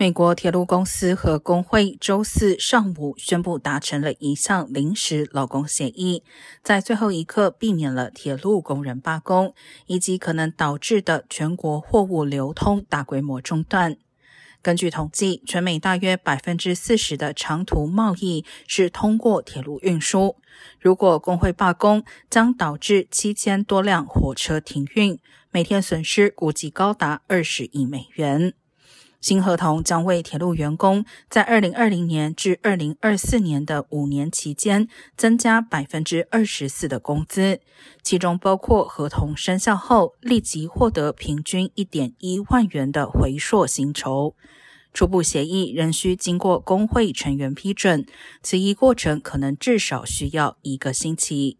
美国铁路公司和工会周四上午宣布达成了一项临时劳工协议，在最后一刻避免了铁路工人罢工以及可能导致的全国货物流通大规模中断。根据统计，全美大约百分之四十的长途贸易是通过铁路运输。如果工会罢工，将导致七千多辆火车停运，每天损失估计高达二十亿美元。新合同将为铁路员工在二零二零年至二零二四年的五年期间增加百分之二十四的工资，其中包括合同生效后立即获得平均一点一万元的回溯薪酬。初步协议仍需经过工会成员批准，此一过程可能至少需要一个星期。